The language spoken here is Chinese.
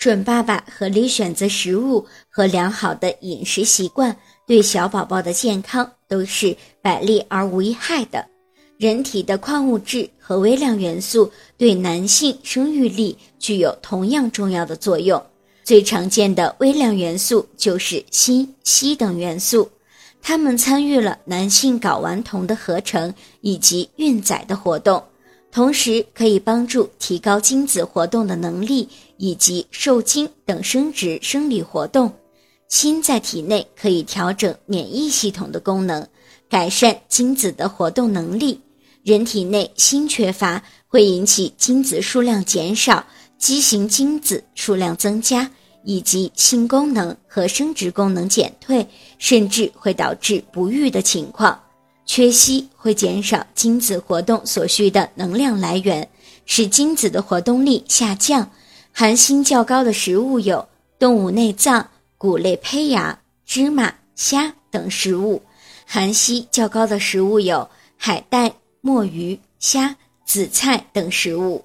准爸爸合理选择食物和良好的饮食习惯，对小宝宝的健康都是百利而无一害的。人体的矿物质和微量元素对男性生育力具有同样重要的作用。最常见的微量元素就是锌、硒等元素，它们参与了男性睾丸酮的合成以及孕载的活动。同时可以帮助提高精子活动的能力以及受精等生殖生理活动。锌在体内可以调整免疫系统的功能，改善精子的活动能力。人体内锌缺乏会引起精子数量减少、畸形精子数量增加，以及性功能和生殖功能减退，甚至会导致不育的情况。缺硒会减少精子活动所需的能量来源，使精子的活动力下降。含锌较高的食物有动物内脏、谷类胚芽、芝麻、虾等食物；含硒较高的食物有海带、墨鱼、虾、紫菜等食物。